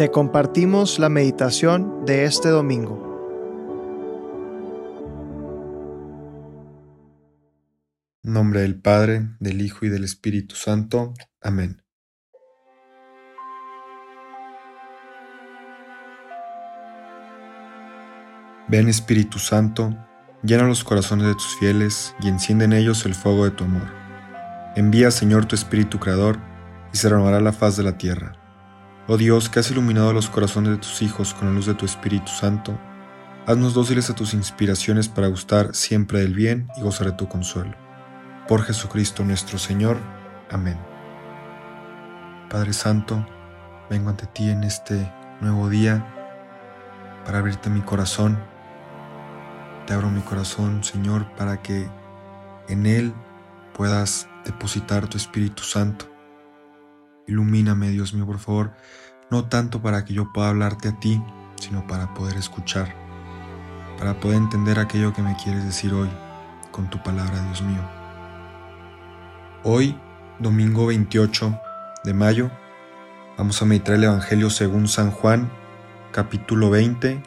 Te compartimos la meditación de este domingo. nombre del Padre, del Hijo y del Espíritu Santo. Amén. Ven Espíritu Santo, llena los corazones de tus fieles y enciende en ellos el fuego de tu amor. Envía Señor tu Espíritu Creador y se renovará la faz de la tierra. Oh Dios, que has iluminado los corazones de tus hijos con la luz de tu Espíritu Santo, haznos dóciles a tus inspiraciones para gustar siempre del bien y gozar de tu consuelo por Jesucristo nuestro Señor. Amén. Padre Santo, vengo ante ti en este nuevo día para abrirte mi corazón. Te abro mi corazón, Señor, para que en él puedas depositar tu Espíritu Santo. Ilumíname, Dios mío, por favor, no tanto para que yo pueda hablarte a ti, sino para poder escuchar, para poder entender aquello que me quieres decir hoy con tu palabra, Dios mío. Hoy, domingo 28 de mayo, vamos a meditar el Evangelio según San Juan, capítulo 20,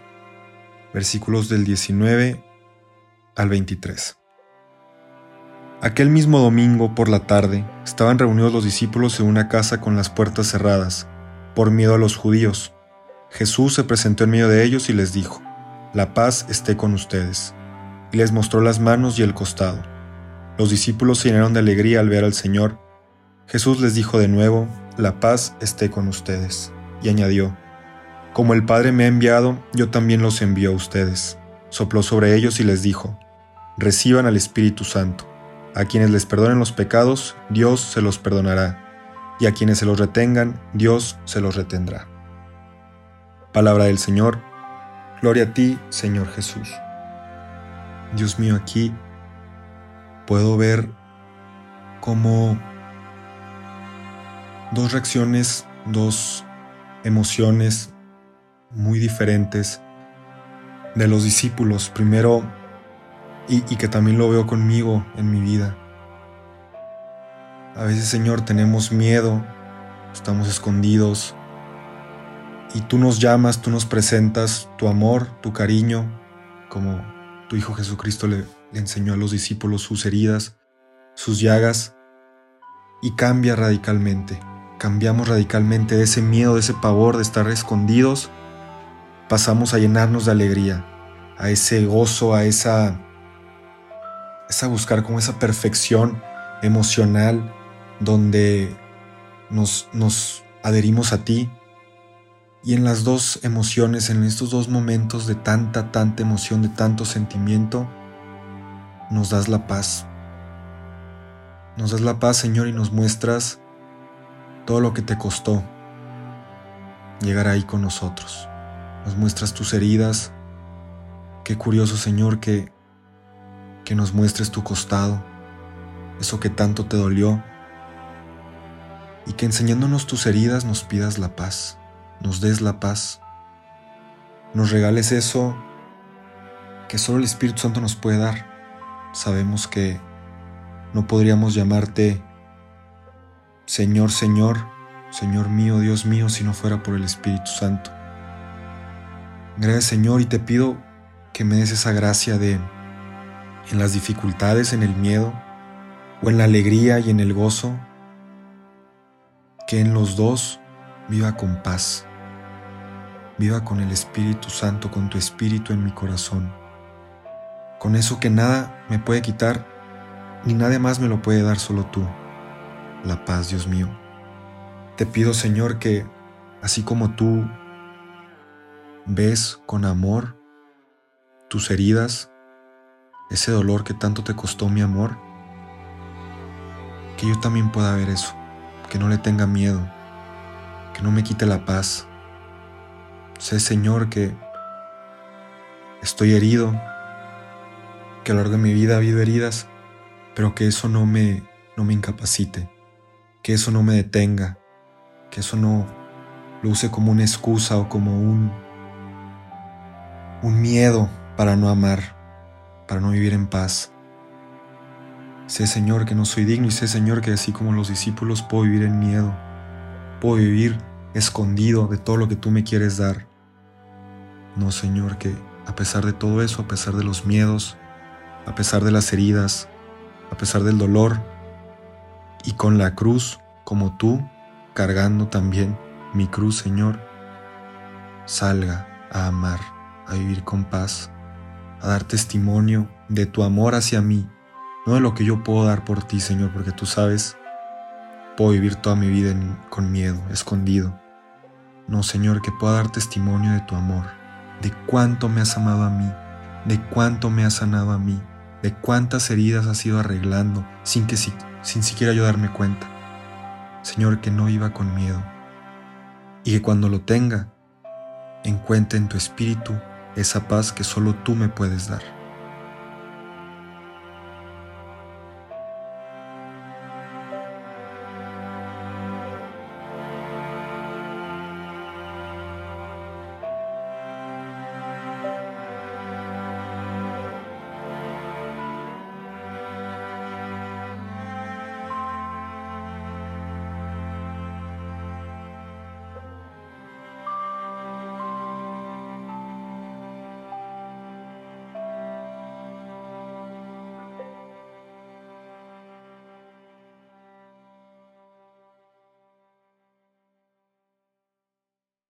versículos del 19 al 23. Aquel mismo domingo por la tarde estaban reunidos los discípulos en una casa con las puertas cerradas, por miedo a los judíos. Jesús se presentó en medio de ellos y les dijo, La paz esté con ustedes, y les mostró las manos y el costado. Los discípulos se llenaron de alegría al ver al Señor. Jesús les dijo de nuevo, la paz esté con ustedes. Y añadió, como el Padre me ha enviado, yo también los envío a ustedes. Sopló sobre ellos y les dijo, reciban al Espíritu Santo. A quienes les perdonen los pecados, Dios se los perdonará, y a quienes se los retengan, Dios se los retendrá. Palabra del Señor. Gloria a ti, Señor Jesús. Dios mío, aquí puedo ver como dos reacciones, dos emociones muy diferentes de los discípulos. Primero, y, que también lo veo conmigo en mi vida. A veces, Señor, tenemos miedo, estamos escondidos, y tú nos llamas, tú nos presentas tu amor, tu cariño, como tu Hijo Jesucristo le, le enseñó a los discípulos sus heridas, sus llagas, y cambia radicalmente. Cambiamos radicalmente de ese miedo, de ese pavor de estar escondidos, pasamos a llenarnos de alegría, a ese gozo, a esa, esa buscar como esa perfección emocional donde nos, nos adherimos a ti. Y en las dos emociones, en estos dos momentos de tanta, tanta emoción, de tanto sentimiento, nos das la paz. Nos das la paz, Señor, y nos muestras todo lo que te costó llegar ahí con nosotros. Nos muestras tus heridas. Qué curioso, Señor, que, que nos muestres tu costado, eso que tanto te dolió, y que enseñándonos tus heridas nos pidas la paz, nos des la paz, nos regales eso que solo el Espíritu Santo nos puede dar sabemos que no podríamos llamarte Señor, Señor, Señor mío, Dios mío, si no fuera por el Espíritu Santo. Gracias Señor y te pido que me des esa gracia de en las dificultades, en el miedo, o en la alegría y en el gozo, que en los dos viva con paz, viva con el Espíritu Santo, con tu Espíritu en mi corazón con eso que nada me puede quitar, ni nadie más me lo puede dar, solo tú, la paz, Dios mío. Te pido, Señor, que así como tú ves con amor tus heridas, ese dolor que tanto te costó mi amor, que yo también pueda ver eso, que no le tenga miedo, que no me quite la paz. Sé, Señor, que estoy herido, que a lo largo de mi vida ha habido heridas, pero que eso no me, no me incapacite, que eso no me detenga, que eso no lo use como una excusa o como un, un miedo para no amar, para no vivir en paz. Sé Señor que no soy digno y sé Señor que así como los discípulos puedo vivir en miedo, puedo vivir escondido de todo lo que tú me quieres dar. No, Señor, que a pesar de todo eso, a pesar de los miedos, a pesar de las heridas, a pesar del dolor, y con la cruz, como tú, cargando también mi cruz, Señor, salga a amar, a vivir con paz, a dar testimonio de tu amor hacia mí, no de lo que yo puedo dar por ti, Señor, porque tú sabes, puedo vivir toda mi vida con miedo, escondido. No, Señor, que pueda dar testimonio de tu amor, de cuánto me has amado a mí, de cuánto me has sanado a mí, de cuántas heridas has ido arreglando sin que sin siquiera yo darme cuenta. Señor, que no iba con miedo y que cuando lo tenga, encuentre en tu espíritu esa paz que solo tú me puedes dar.